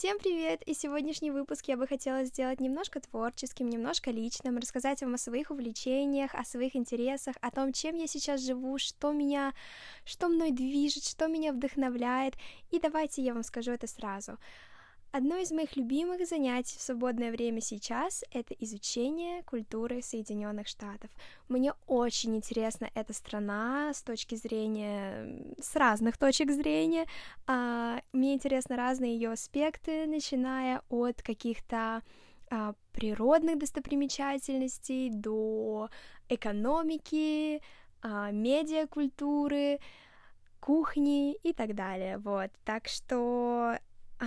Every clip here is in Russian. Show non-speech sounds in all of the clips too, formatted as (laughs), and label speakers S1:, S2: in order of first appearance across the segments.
S1: Всем привет! И сегодняшний выпуск я бы хотела сделать немножко творческим, немножко личным, рассказать вам о своих увлечениях, о своих интересах, о том, чем я сейчас живу, что меня, что мной движет, что меня вдохновляет. И давайте я вам скажу это сразу. Одно из моих любимых занятий в свободное время сейчас — это изучение культуры Соединенных Штатов. Мне очень интересна эта страна с точки зрения, с разных точек зрения. А, мне интересны разные ее аспекты, начиная от каких-то а, природных достопримечательностей до экономики, а, медиакультуры, кухни и так далее. Вот, так что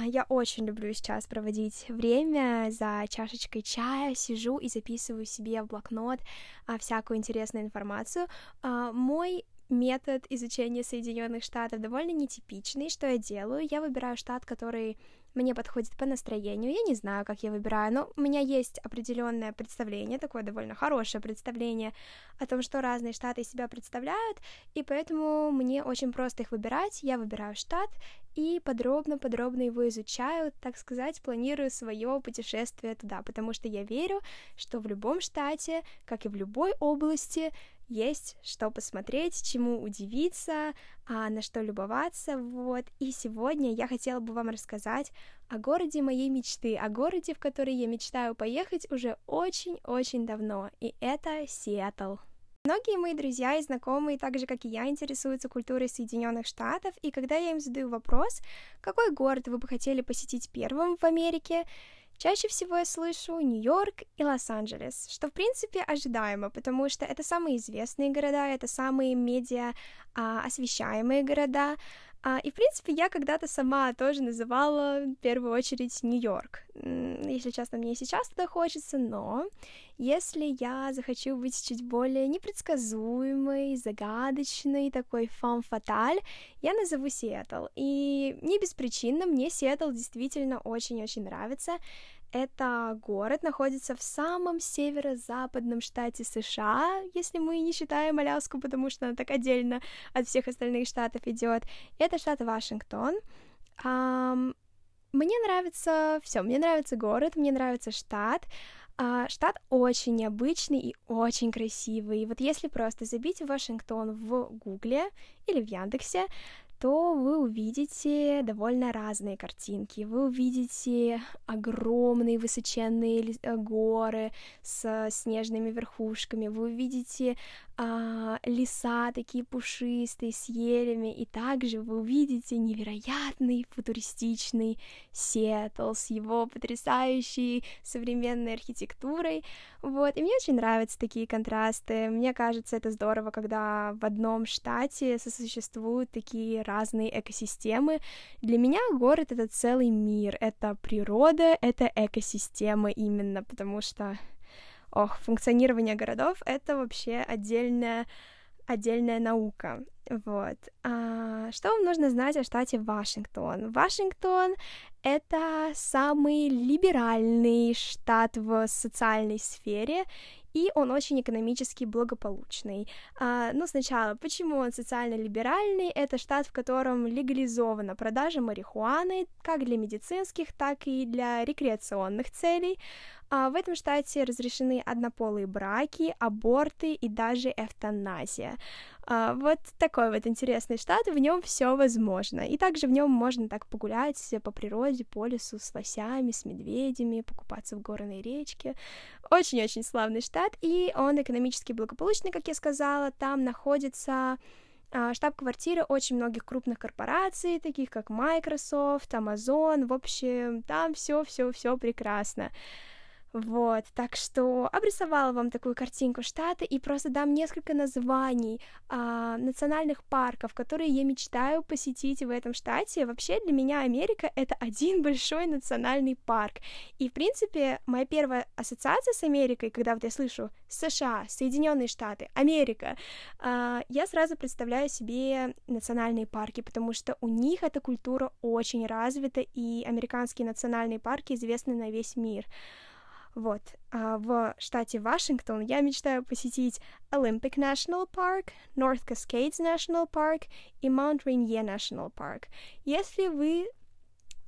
S1: я очень люблю сейчас проводить время за чашечкой чая, сижу и записываю себе в блокнот а, всякую интересную информацию. А, мой метод изучения Соединенных Штатов довольно нетипичный. Что я делаю? Я выбираю штат, который мне подходит по настроению. Я не знаю, как я выбираю, но у меня есть определенное представление, такое довольно хорошее представление о том, что разные штаты себя представляют, и поэтому мне очень просто их выбирать. Я выбираю штат и подробно-подробно его изучаю, так сказать, планирую свое путешествие туда, потому что я верю, что в любом штате, как и в любой области, есть что посмотреть, чему удивиться, а, на что любоваться, вот. И сегодня я хотела бы вам рассказать о городе моей мечты, о городе, в который я мечтаю поехать уже очень-очень давно, и это Сиэтл. Многие мои друзья и знакомые, так же как и я, интересуются культурой Соединенных Штатов, и когда я им задаю вопрос, какой город вы бы хотели посетить первым в Америке, Чаще всего я слышу Нью-Йорк и Лос-Анджелес, что в принципе ожидаемо, потому что это самые известные города, это самые медиа а, освещаемые города, а, и, в принципе, я когда-то сама тоже называла в первую очередь Нью-Йорк. Если честно, мне и сейчас туда хочется, но если я захочу быть чуть более непредсказуемой, загадочной, такой фан-фаталь, я назову Сиэтл. И не без причины, мне Сиэтл действительно очень-очень нравится. Это город находится в самом северо-западном штате США, если мы не считаем Аляску, потому что она так отдельно от всех остальных штатов идет. Это штат Вашингтон. Um, мне нравится все, мне нравится город, мне нравится штат. А, штат очень необычный и очень красивый. И вот если просто забить Вашингтон в Гугле или в Яндексе, то вы увидите довольно разные картинки. Вы увидите огромные высоченные э, горы с снежными верхушками, вы увидите а, леса такие пушистые с елями, и также вы увидите невероятный футуристичный Сиэтл с его потрясающей современной архитектурой, вот, и мне очень нравятся такие контрасты, мне кажется, это здорово, когда в одном штате сосуществуют такие разные экосистемы. Для меня город — это целый мир, это природа, это экосистема именно, потому что ох, функционирование городов — это вообще отдельная, отдельная наука. Вот. А, что вам нужно знать о штате Вашингтон? Вашингтон — это самый либеральный штат в социальной сфере, и он очень экономически благополучный. А, ну, сначала, почему он социально-либеральный? Это штат, в котором легализована продажа марихуаны как для медицинских, так и для рекреационных целей. А в этом штате разрешены однополые браки, аборты и даже эвтаназия. А, вот такой вот интересный штат, в нем все возможно. И также в нем можно так погулять по природе, по лесу с лосями, с медведями, покупаться в горной речке. Очень-очень славный штат, и он экономически благополучный, как я сказала. Там находится а, штаб-квартиры очень многих крупных корпораций, таких как Microsoft, Amazon, в общем, там все, все, все прекрасно. Вот, так что обрисовала вам такую картинку штата и просто дам несколько названий а, национальных парков, которые я мечтаю посетить в этом штате. Вообще для меня Америка — это один (laughs) большой национальный парк. И, в принципе, моя первая ассоциация с Америкой, когда вот я слышу США, Соединенные Штаты, Америка, а, я сразу представляю себе национальные парки, потому что у них эта культура очень развита, и американские национальные парки известны на весь мир. Вот. А в штате Вашингтон я мечтаю посетить Olympic National Park, North Cascades National Park и Mount Rainier National Park. Если вы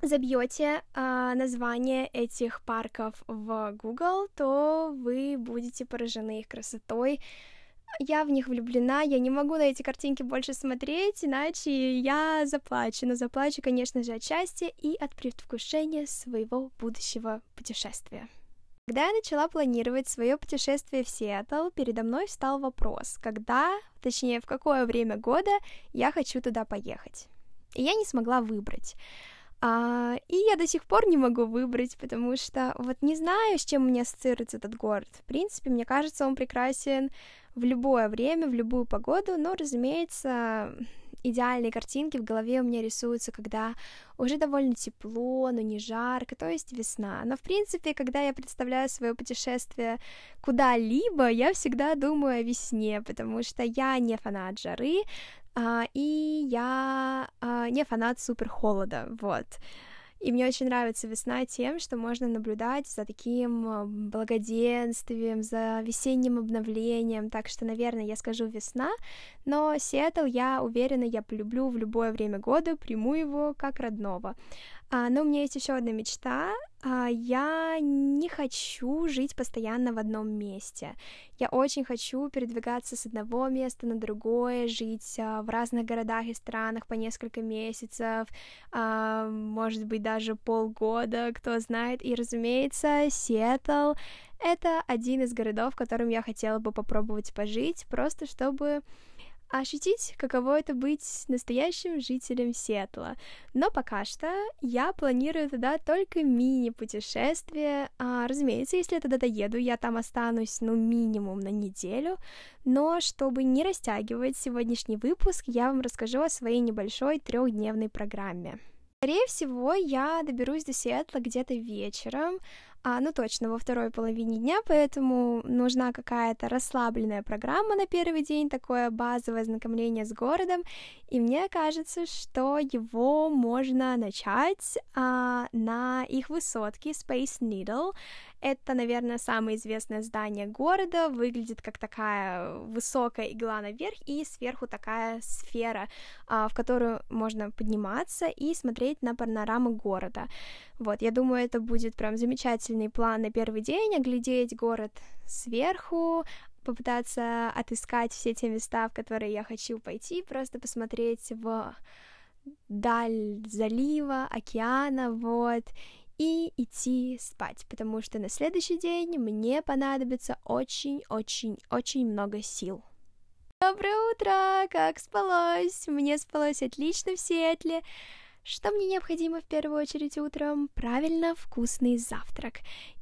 S1: забьете э, название этих парков в Google, то вы будете поражены их красотой. Я в них влюблена, я не могу на эти картинки больше смотреть, иначе я заплачу. Но заплачу, конечно же, от счастья и от предвкушения своего будущего путешествия. Когда я начала планировать свое путешествие в Сиэтл, передо мной встал вопрос, когда, точнее, в какое время года я хочу туда поехать. И я не смогла выбрать. А, и я до сих пор не могу выбрать, потому что вот не знаю, с чем у меня ассоциируется этот город. В принципе, мне кажется, он прекрасен в любое время, в любую погоду, но, разумеется, идеальные картинки в голове у меня рисуются, когда уже довольно тепло, но не жарко, то есть весна. Но, в принципе, когда я представляю свое путешествие куда-либо, я всегда думаю о весне, потому что я не фанат жары, а, и я а, не фанат супер холода, вот. И мне очень нравится весна тем, что можно наблюдать за таким а, благоденствием, за весенним обновлением. Так что, наверное, я скажу весна, но Сиэтл, я уверена, я полюблю в любое время года, приму его как родного. А, но у меня есть еще одна мечта. А, я не хочу жить постоянно в одном месте. Я очень хочу передвигаться с одного места на другое, жить а, в разных городах и странах по несколько месяцев, а, может быть, даже полгода, кто знает. И, разумеется, Сиэтл — это один из городов, в котором я хотела бы попробовать пожить, просто чтобы ощутить, каково это быть настоящим жителем Сиэтла. Но пока что я планирую туда только мини-путешествие. А, разумеется, если я туда доеду, я там останусь, ну, минимум на неделю. Но чтобы не растягивать сегодняшний выпуск, я вам расскажу о своей небольшой трехдневной программе. Скорее всего, я доберусь до Сиэтла где-то вечером, а, ну точно, во второй половине дня, поэтому нужна какая-то расслабленная программа на первый день, такое базовое знакомление с городом, и мне кажется, что его можно начать а, на их высотке Space Needle. Это, наверное, самое известное здание города, выглядит как такая высокая игла наверх и сверху такая сфера, а, в которую можно подниматься и смотреть на панораму города. Вот, я думаю, это будет прям замечательный план на первый день, оглядеть город сверху, попытаться отыскать все те места, в которые я хочу пойти, просто посмотреть в даль залива, океана, вот, и идти спать, потому что на следующий день мне понадобится очень-очень-очень много сил. Доброе утро! Как спалось? Мне спалось отлично в Сиэтле. Что мне необходимо в первую очередь утром? Правильно, вкусный завтрак.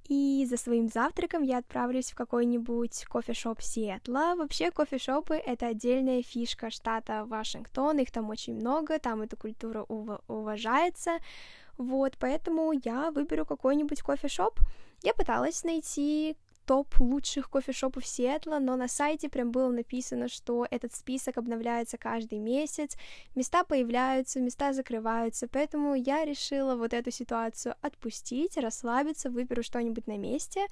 S1: И за своим завтраком я отправлюсь в какой-нибудь кофешоп Сиэтла. Вообще, кофешопы — это отдельная фишка штата Вашингтон, их там очень много, там эта культура ув- уважается. Вот, поэтому я выберу какой-нибудь кофешоп. Я пыталась найти топ лучших кофешопов Сиэтла, но на сайте прям было написано, что этот список обновляется каждый месяц, места появляются, места закрываются, поэтому я решила вот эту ситуацию отпустить, расслабиться, выберу что-нибудь на месте,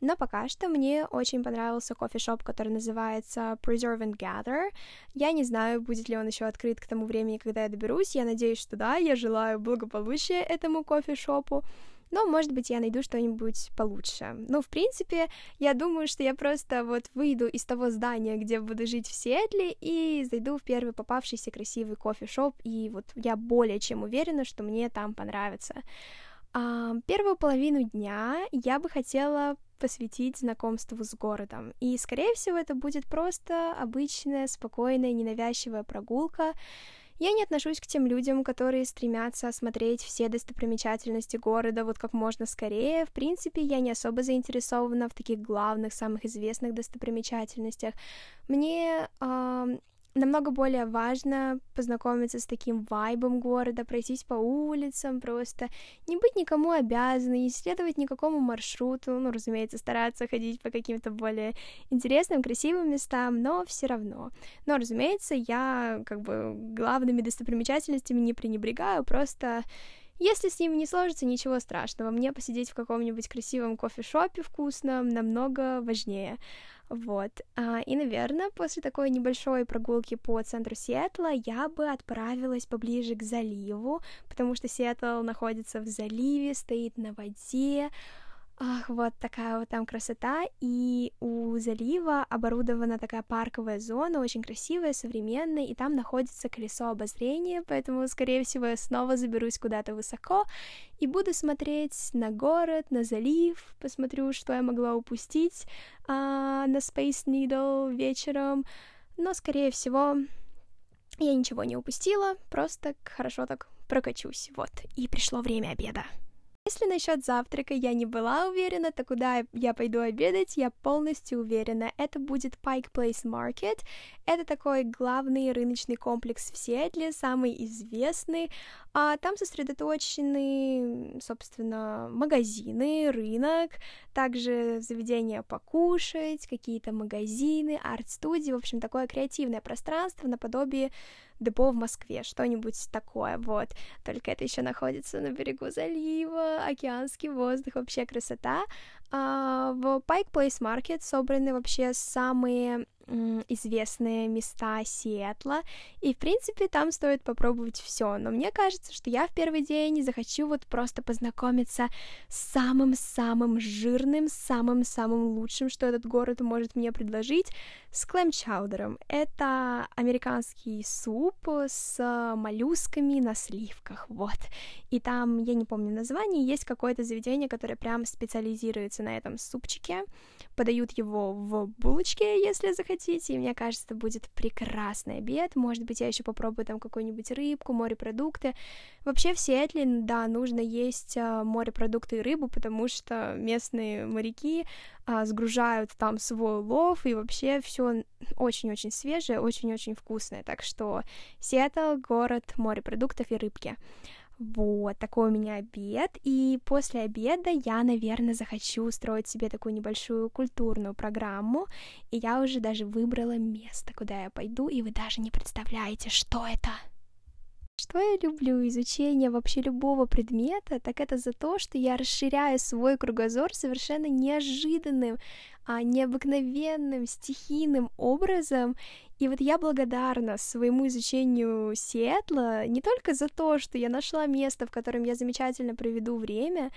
S1: но пока что мне очень понравился кофешоп, который называется Preserve and Gather. Я не знаю, будет ли он еще открыт к тому времени, когда я доберусь. Я надеюсь, что да. Я желаю благополучия этому кофешопу. Но, может быть, я найду что-нибудь получше. Ну, в принципе, я думаю, что я просто вот выйду из того здания, где буду жить в Сиэтле, и зайду в первый попавшийся красивый кофешоп, и вот я более чем уверена, что мне там понравится. А, первую половину дня я бы хотела посвятить знакомству с городом. И, скорее всего, это будет просто обычная, спокойная, ненавязчивая прогулка. Я не отношусь к тем людям, которые стремятся осмотреть все достопримечательности города вот как можно скорее. В принципе, я не особо заинтересована в таких главных, самых известных достопримечательностях. Мне э, намного более важно познакомиться с таким вайбом города, пройтись по улицам, просто не быть никому обязанной, не следовать никакому маршруту, ну, разумеется, стараться ходить по каким-то более интересным, красивым местам, но все равно. Но, разумеется, я как бы главными достопримечательностями не пренебрегаю, просто Если с ними не сложится, ничего страшного. Мне посидеть в каком-нибудь красивом кофешопе вкусном намного важнее. Вот. А, и, наверное, после такой небольшой прогулки по центру Сиэтла я бы отправилась поближе к заливу, потому что Сиэтл находится в заливе, стоит на воде, Ах, вот такая вот там красота, и у залива оборудована такая парковая зона, очень красивая, современная, и там находится колесо обозрения, поэтому, скорее всего, я снова заберусь куда-то высоко и буду смотреть на город, на залив, посмотрю, что я могла упустить а, на Space Needle вечером, но, скорее всего, я ничего не упустила, просто хорошо так прокачусь, вот, и пришло время обеда. Если насчет завтрака я не была уверена, то куда я пойду обедать, я полностью уверена. Это будет Pike Place Market. Это такой главный рыночный комплекс в Сиэтле, самый известный. А там сосредоточены, собственно, магазины, рынок, также заведения покушать, какие-то магазины, арт-студии, в общем, такое креативное пространство наподобие депо в Москве, что-нибудь такое, вот. Только это еще находится на берегу залива, океанский воздух, вообще красота. А, в Pike Place Market собраны вообще самые известные места Сиэтла, и, в принципе, там стоит попробовать все, но мне кажется, что я в первый день захочу вот просто познакомиться с самым-самым жирным, самым-самым лучшим, что этот город может мне предложить, с клэм-чаудером. Это американский суп с моллюсками на сливках, вот. И там, я не помню название, есть какое-то заведение, которое прям специализируется на этом супчике, подают его в булочке, если захотите, и мне кажется, это будет прекрасный обед. Может быть, я еще попробую там какую-нибудь рыбку, морепродукты. Вообще в Сиэтле, да, нужно есть а, морепродукты и рыбу, потому что местные моряки а, сгружают там свой улов, и вообще все очень-очень свежее, очень-очень вкусное. Так что Сиэтл — город морепродуктов и рыбки. Вот, такой у меня обед, и после обеда я, наверное, захочу устроить себе такую небольшую культурную программу, и я уже даже выбрала место, куда я пойду, и вы даже не представляете, что это. Что я люблю? Изучение вообще любого предмета, так это за то, что я расширяю свой кругозор совершенно неожиданным, а необыкновенным, стихийным образом, и вот я благодарна своему изучению Сиэтла не только за то, что я нашла место, в котором я замечательно проведу время,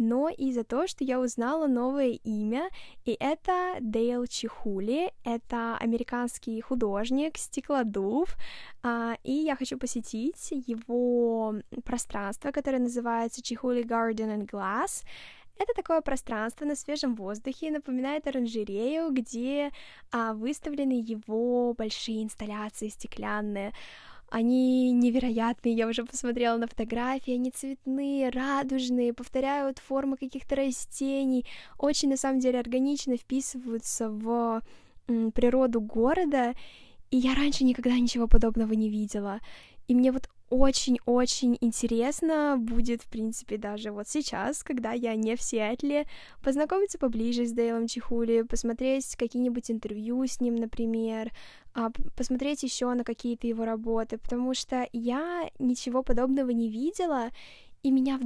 S1: но и за то, что я узнала новое имя, и это Дейл Чихули, это американский художник, стеклодув, а, и я хочу посетить его пространство, которое называется Чихули Garden and Glass, это такое пространство на свежем воздухе, напоминает оранжерею, где а, выставлены его большие инсталляции стеклянные. Они невероятные, я уже посмотрела на фотографии, они цветные, радужные, повторяют формы каких-то растений, очень на самом деле органично вписываются в природу города, и я раньше никогда ничего подобного не видела. И мне вот очень-очень интересно будет, в принципе, даже вот сейчас, когда я не в Сиэтле, познакомиться поближе с Дейлом Чихули, посмотреть какие-нибудь интервью с ним, например, а, посмотреть еще на какие-то его работы, потому что я ничего подобного не видела, и меня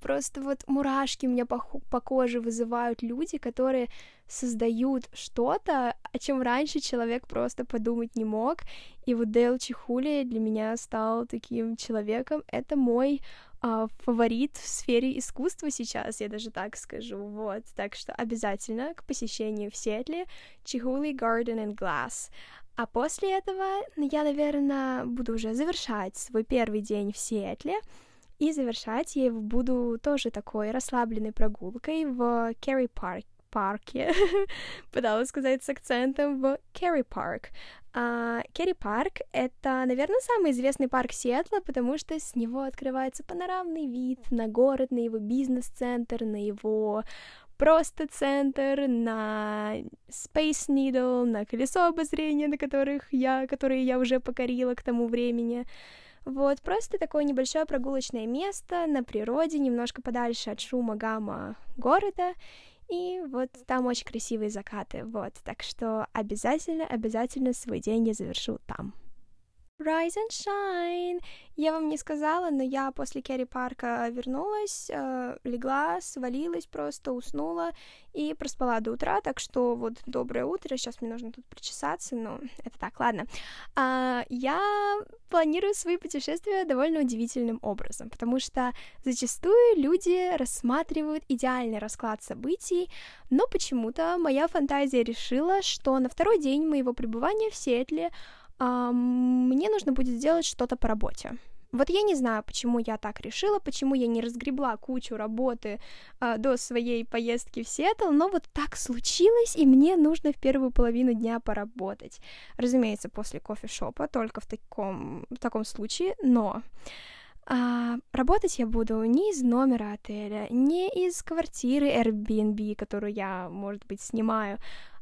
S1: просто вот мурашки меня по, по коже вызывают люди, которые создают что-то, о чем раньше человек просто подумать не мог. И вот Дейл Чихули для меня стал таким человеком. Это мой а, фаворит в сфере искусства сейчас, я даже так скажу. Вот, так что обязательно к посещению в Сиэтле Chihuly Garden and Glass. А после этого я, наверное, буду уже завершать свой первый день в Сиэтле. И завершать я его буду тоже такой расслабленной прогулкой в Kerry Park парке, (laughs) пыталась сказать с акцентом в Kerry Park. Kerry Park — это, наверное, самый известный парк Сиэтла, потому что с него открывается панорамный вид на город, на его бизнес-центр, на его просто центр, на Space Needle, на колесо обозрения, на которых я, которые я уже покорила к тому времени. Вот, просто такое небольшое прогулочное место на природе, немножко подальше от шума, гамма города, и вот там очень красивые закаты, вот, так что обязательно, обязательно свой день я завершу там. Rise and shine. Я вам не сказала, но я после Керри Парка вернулась, э, легла, свалилась просто, уснула и проспала до утра, так что вот доброе утро, сейчас мне нужно тут причесаться, но это так, ладно. А, я планирую свои путешествия довольно удивительным образом, потому что зачастую люди рассматривают идеальный расклад событий, но почему-то моя фантазия решила, что на второй день моего пребывания в Сиэтле мне нужно будет сделать что-то по работе. Вот я не знаю, почему я так решила, почему я не разгребла кучу работы а, до своей поездки в Сиэтл, но вот так случилось, и мне нужно в первую половину дня поработать. Разумеется, после кофешопа, только в таком, в таком случае, но а, работать я буду не из номера отеля, не из квартиры Airbnb, которую я, может быть, снимаю,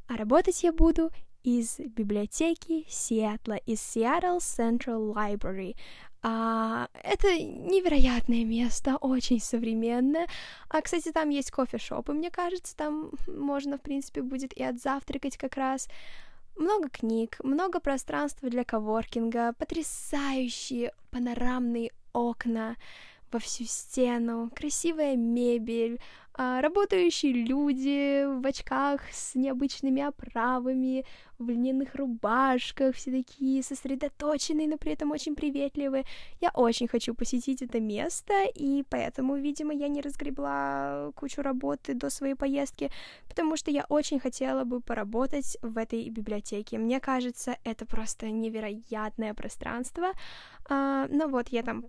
S1: а работать я буду из библиотеки Сиэтла, из Seattle Central Library. А, это невероятное место, очень современное. А, кстати, там есть кофешоп, мне кажется, там можно, в принципе, будет и отзавтракать как раз. Много книг, много пространства для коворкинга, потрясающие панорамные окна во всю стену, красивая мебель, а, работающие люди в очках с необычными оправами, в льняных рубашках, все такие сосредоточенные, но при этом очень приветливые. Я очень хочу посетить это место, и поэтому, видимо, я не разгребла кучу работы до своей поездки, потому что я очень хотела бы поработать в этой библиотеке. Мне кажется, это просто невероятное пространство. А, ну вот, я там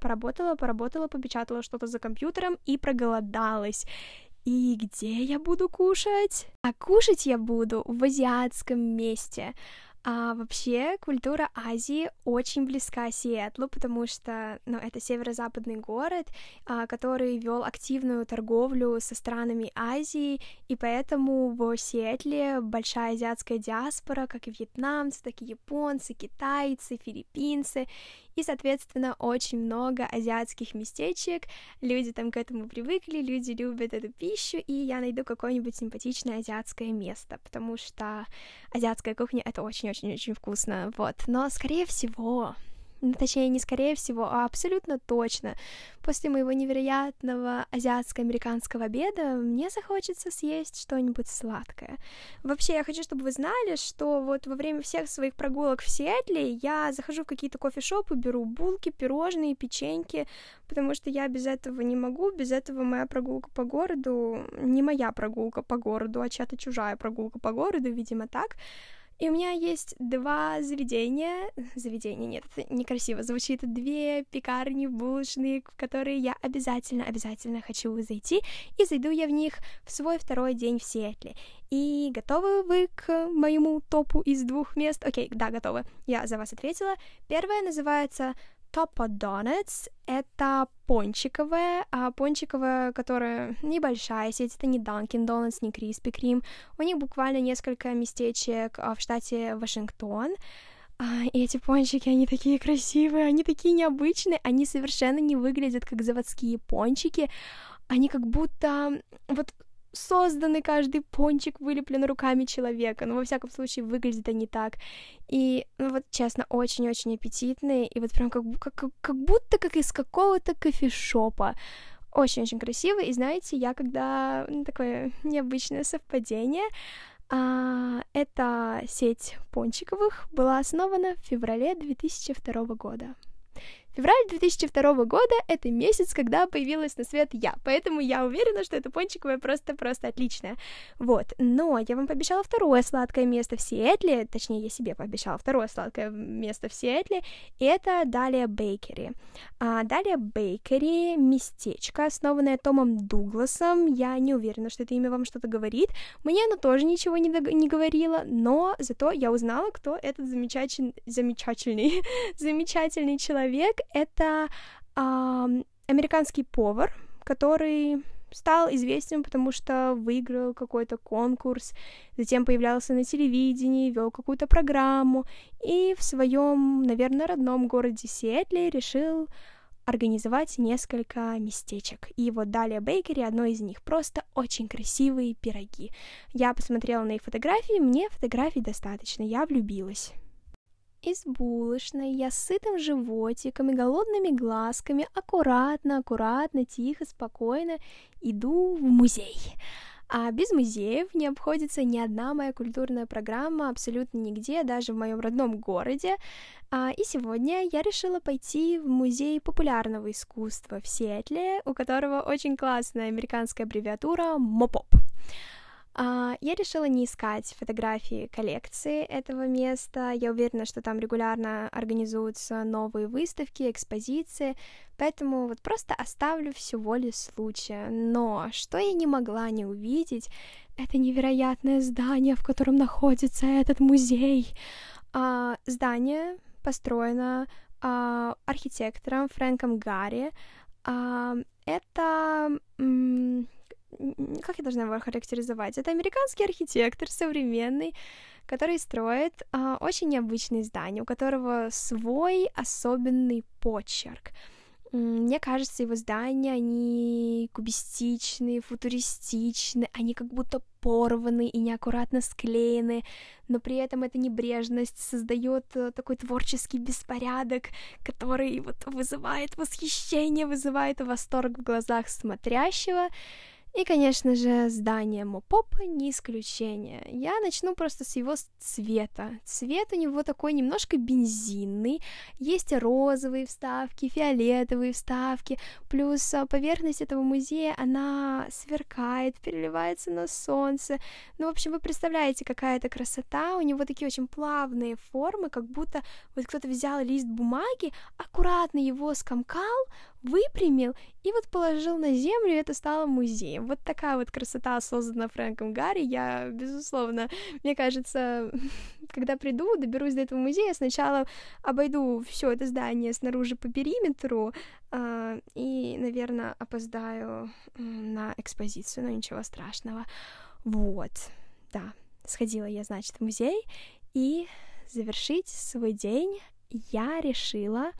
S1: Поработала, поработала, попечатала что-то за компьютером и проголодалась. И где я буду кушать? А кушать я буду в азиатском месте. А вообще культура Азии очень близка Сиэтлу, потому что ну, это северо-западный город, а, который вел активную торговлю со странами Азии, и поэтому в Сиэтле большая азиатская диаспора, как и вьетнамцы, так и японцы, китайцы, филиппинцы, и, соответственно, очень много азиатских местечек, люди там к этому привыкли, люди любят эту пищу, и я найду какое-нибудь симпатичное азиатское место, потому что азиатская кухня — это очень-очень-очень вкусно, вот, но, скорее всего, ну, точнее, не скорее всего, а абсолютно точно, после моего невероятного азиатско-американского обеда мне захочется съесть что-нибудь сладкое. Вообще, я хочу, чтобы вы знали, что вот во время всех своих прогулок в Сиэтле я захожу в какие-то кофешопы, беру булки, пирожные, печеньки, потому что я без этого не могу, без этого моя прогулка по городу, не моя прогулка по городу, а чья-то чужая прогулка по городу, видимо, так, и у меня есть два заведения, (laughs) заведения, нет, это некрасиво звучит, две пекарни булочные, в которые я обязательно, обязательно хочу зайти, и зайду я в них в свой второй день в Сиэтле. И готовы вы к моему топу из двух мест? Окей, да, готовы. Я за вас ответила. Первое называется Топа Donuts — это пончиковая, а пончиковая, которая небольшая сеть, это не Dunkin' Donuts, не Krispy Kreme. У них буквально несколько местечек а, в штате Вашингтон. А, и эти пончики, они такие красивые, они такие необычные, они совершенно не выглядят как заводские пончики, они как будто вот созданы, каждый пончик вылеплен руками человека, но во всяком случае выглядят они так. И, ну вот, честно, очень-очень аппетитные, и вот прям как, как, как будто как из какого-то кофешопа. Очень-очень красиво, и знаете, я когда... Ну, такое необычное совпадение, а, эта сеть пончиковых была основана в феврале 2002 года. Февраль 2002 года — это месяц, когда появилась на свет я, поэтому я уверена, что это пончиковое просто-просто отличное. Вот, но я вам пообещала второе сладкое место в Сиэтле, точнее, я себе пообещала второе сладкое место в Сиэтле, это Далия Бейкери. А, Далия Бейкери — местечко, основанное Томом Дугласом, я не уверена, что это имя вам что-то говорит, мне оно тоже ничего не, дог- не говорило, но зато я узнала, кто этот замечательный, замечательный, (laughs) замечательный человек, это э, американский повар, который стал известен, потому что выиграл какой-то конкурс, затем появлялся на телевидении, вел какую-то программу, и в своем, наверное, родном городе Сиэтле решил организовать несколько местечек. И вот далее Бейкери одно из них. Просто очень красивые пироги. Я посмотрела на их фотографии, мне фотографий достаточно, я влюбилась. Из булочной я с сытым животиком и голодными глазками аккуратно, аккуратно, тихо, спокойно иду в музей. А без музеев не обходится ни одна моя культурная программа абсолютно нигде, даже в моем родном городе. А, и сегодня я решила пойти в музей популярного искусства в Сиэтле, у которого очень классная американская аббревиатура МОПОП. А, я решила не искать фотографии коллекции этого места. Я уверена, что там регулярно организуются новые выставки, экспозиции, поэтому вот просто оставлю все воле случая. Но что я не могла не увидеть, это невероятное здание, в котором находится этот музей. А, здание построено а, архитектором Фрэнком Гарри. Это как я должна его характеризовать? Это американский архитектор современный, который строит а, очень необычные здания, у которого свой особенный почерк. Мне кажется, его здания, они кубистичные, футуристичные, они как будто порваны и неаккуратно склеены, но при этом эта небрежность создает э, такой творческий беспорядок, который вот вызывает восхищение, вызывает восторг в глазах смотрящего. И, конечно же, здание Мопопа не исключение. Я начну просто с его цвета. Цвет у него такой немножко бензинный. Есть розовые вставки, фиолетовые вставки. Плюс а, поверхность этого музея, она сверкает, переливается на солнце. Ну, в общем, вы представляете, какая это красота. У него такие очень плавные формы, как будто вот кто-то взял лист бумаги, аккуратно его скомкал, выпрямил и вот положил на землю, и это стало музеем. Вот такая вот красота создана Фрэнком Гарри. Я, безусловно, мне кажется, (laughs) когда приду, доберусь до этого музея, сначала обойду все это здание снаружи по периметру э, и, наверное, опоздаю на экспозицию, но ничего страшного. Вот, да, сходила я, значит, в музей, и завершить свой день я решила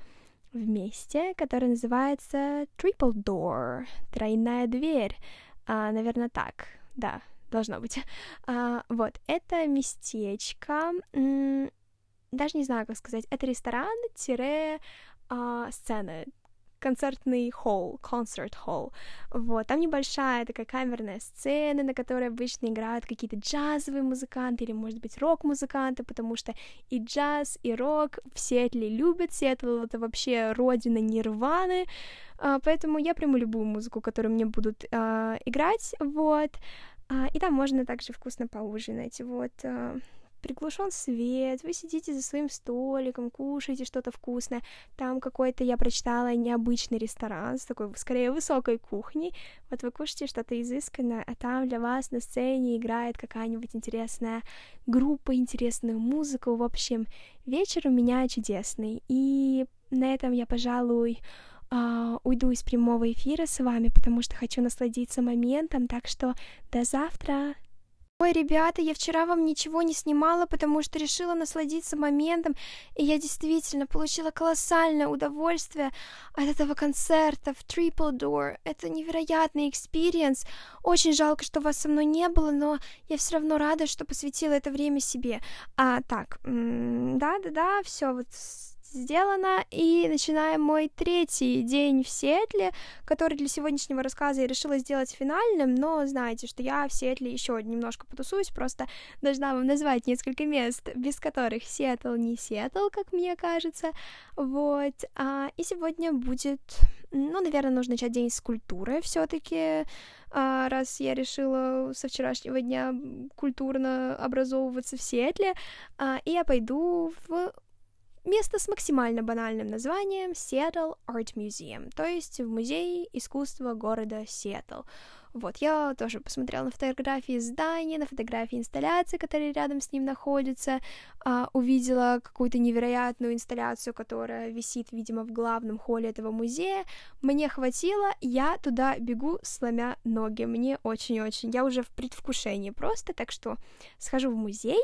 S1: в месте, которое называется Triple Door, тройная дверь, а, наверное, так, да, должно быть. А, вот, это местечко, даже не знаю, как сказать, это ресторан-сцена, концертный холл, концерт холл. Вот, там небольшая такая камерная сцена, на которой обычно играют какие-то джазовые музыканты или, может быть, рок-музыканты, потому что и джаз, и рок в Сиэтле любят. Сиэтл — это вообще родина Нирваны, а, поэтому я приму любую музыку, которую мне будут а, играть, вот. А, и там можно также вкусно поужинать, вот. А, приглушен свет, вы сидите за своим столиком, кушаете что-то вкусное. Там какой-то, я прочитала, необычный ресторан с такой, скорее, высокой кухней. Вот вы кушаете что-то изысканное, а там для вас на сцене играет какая-нибудь интересная группа, интересную музыку. В общем, вечер у меня чудесный. И на этом я, пожалуй, э, уйду из прямого эфира с вами, потому что хочу насладиться моментом. Так что до завтра. Ой, ребята, я вчера вам ничего не снимала, потому что решила насладиться моментом, и я действительно получила колоссальное удовольствие от этого концерта в Triple Door. Это невероятный experience. Очень жалко, что вас со мной не было, но я все равно рада, что посвятила это время себе. А, так, да-да-да, все вот сделано, и начинаем мой третий день в Сиэтле, который для сегодняшнего рассказа я решила сделать финальным, но знаете, что я в Сиэтле еще немножко потусуюсь, просто должна вам назвать несколько мест, без которых Сиэтл не Сиэтл, как мне кажется, вот, а, и сегодня будет, ну, наверное, нужно начать день с культуры все-таки, а, раз я решила со вчерашнего дня культурно образовываться в Сиэтле, а, и я пойду в Место с максимально банальным названием Seattle Art Museum, то есть в музее искусства города Сиэтл. Вот, я тоже посмотрела на фотографии здания, на фотографии инсталляции, которые рядом с ним находятся, а, увидела какую-то невероятную инсталляцию, которая висит, видимо, в главном холле этого музея. Мне хватило, я туда бегу, сломя ноги. Мне очень-очень, я уже в предвкушении просто, так что схожу в музей,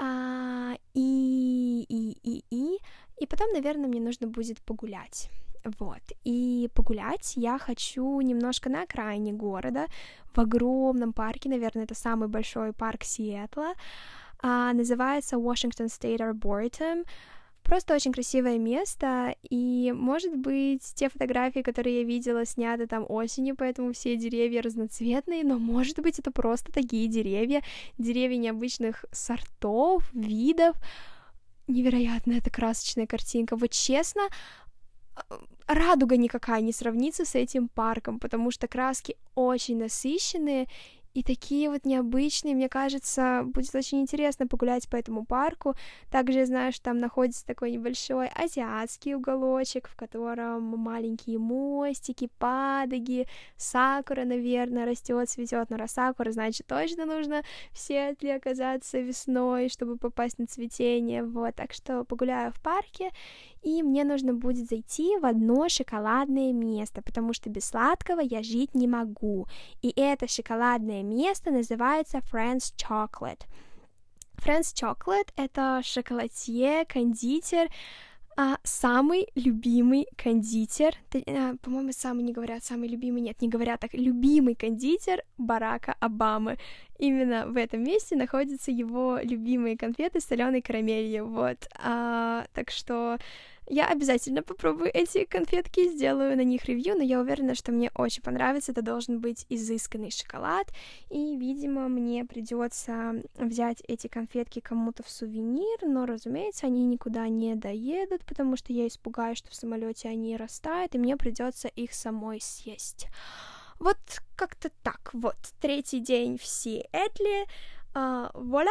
S1: а, и, и, и, и, и потом, наверное, мне нужно будет погулять. Вот. И погулять я хочу немножко на окраине города, в огромном парке, наверное, это самый большой парк Сиэтла. А, называется Washington State Arboretum. Просто очень красивое место, и, может быть, те фотографии, которые я видела, сняты там осенью, поэтому все деревья разноцветные, но, может быть, это просто такие деревья, деревья необычных сортов, видов. Невероятно, это красочная картинка. Вот честно, радуга никакая не сравнится с этим парком, потому что краски очень насыщенные, и такие вот необычные, мне кажется, будет очень интересно погулять по этому парку. Также я знаю, что там находится такой небольшой азиатский уголочек, в котором маленькие мостики, падоги, сакура, наверное, растет, цветет, но раз сакура, значит, точно нужно в Сиэтле оказаться весной, чтобы попасть на цветение, вот, так что погуляю в парке, и мне нужно будет зайти в одно шоколадное место, потому что без сладкого я жить не могу. И это шоколадное место называется Friends Chocolate. Friends Chocolate — это шоколадье, кондитер, а, самый любимый кондитер, а, по-моему, самый не говорят, самый любимый, нет, не говорят так, любимый кондитер Барака Обамы. Именно в этом месте находятся его любимые конфеты с соленой карамелью, вот. А, так что я обязательно попробую эти конфетки, сделаю на них ревью, но я уверена, что мне очень понравится. Это должен быть изысканный шоколад. И, видимо, мне придется взять эти конфетки кому-то в сувенир, но, разумеется, они никуда не доедут, потому что я испугаюсь, что в самолете они растают, и мне придется их самой съесть. Вот как-то так. Вот, третий день в Сиэтле. А, вуаля!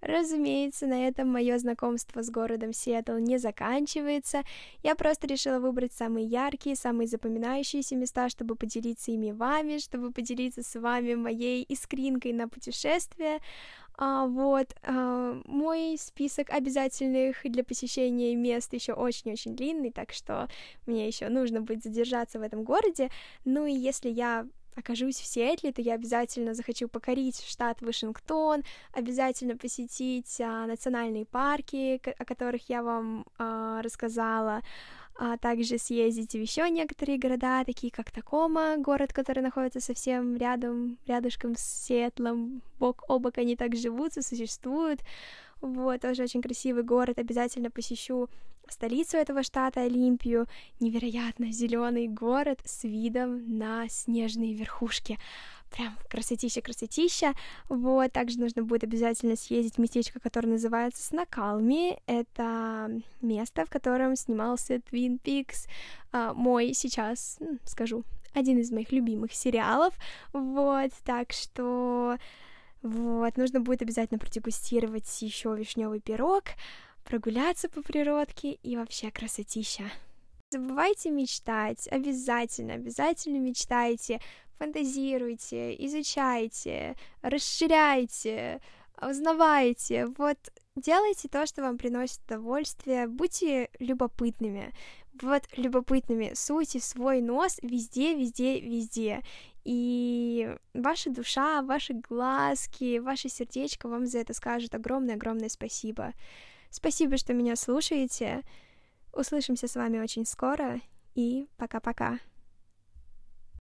S1: Разумеется, на этом мое знакомство с городом Сиэтл не заканчивается. Я просто решила выбрать самые яркие, самые запоминающиеся места, чтобы поделиться ими вами, чтобы поделиться с вами моей искринкой на путешествие. А, вот, а, мой список обязательных для посещения мест еще очень-очень длинный, так что мне еще нужно будет задержаться в этом городе. Ну и если я окажусь в Сиэтле, то я обязательно захочу покорить штат Вашингтон, обязательно посетить а, национальные парки, о которых я вам а, рассказала, а также съездить в еще некоторые города, такие как Такома, город, который находится совсем рядом, рядышком с Сиэтлом, бок о бок они так живут, существуют. Вот, тоже очень красивый город, обязательно посещу столицу этого штата Олимпию, невероятно зеленый город с видом на снежные верхушки. Прям красотища-красотища. Вот, также нужно будет обязательно съездить в местечко, которое называется Снакалми. Это место, в котором снимался Twin Peaks. А, мой сейчас, скажу, один из моих любимых сериалов. Вот, так что... Вот, нужно будет обязательно продегустировать еще вишневый пирог прогуляться по природке и вообще красотища. Забывайте мечтать, обязательно, обязательно мечтайте, фантазируйте, изучайте, расширяйте, узнавайте, вот делайте то, что вам приносит удовольствие, будьте любопытными, вот любопытными, суйте свой нос везде, везде, везде, и ваша душа, ваши глазки, ваше сердечко вам за это скажет огромное-огромное спасибо. Спасибо, что меня слушаете. Услышимся с вами очень скоро и пока-пока.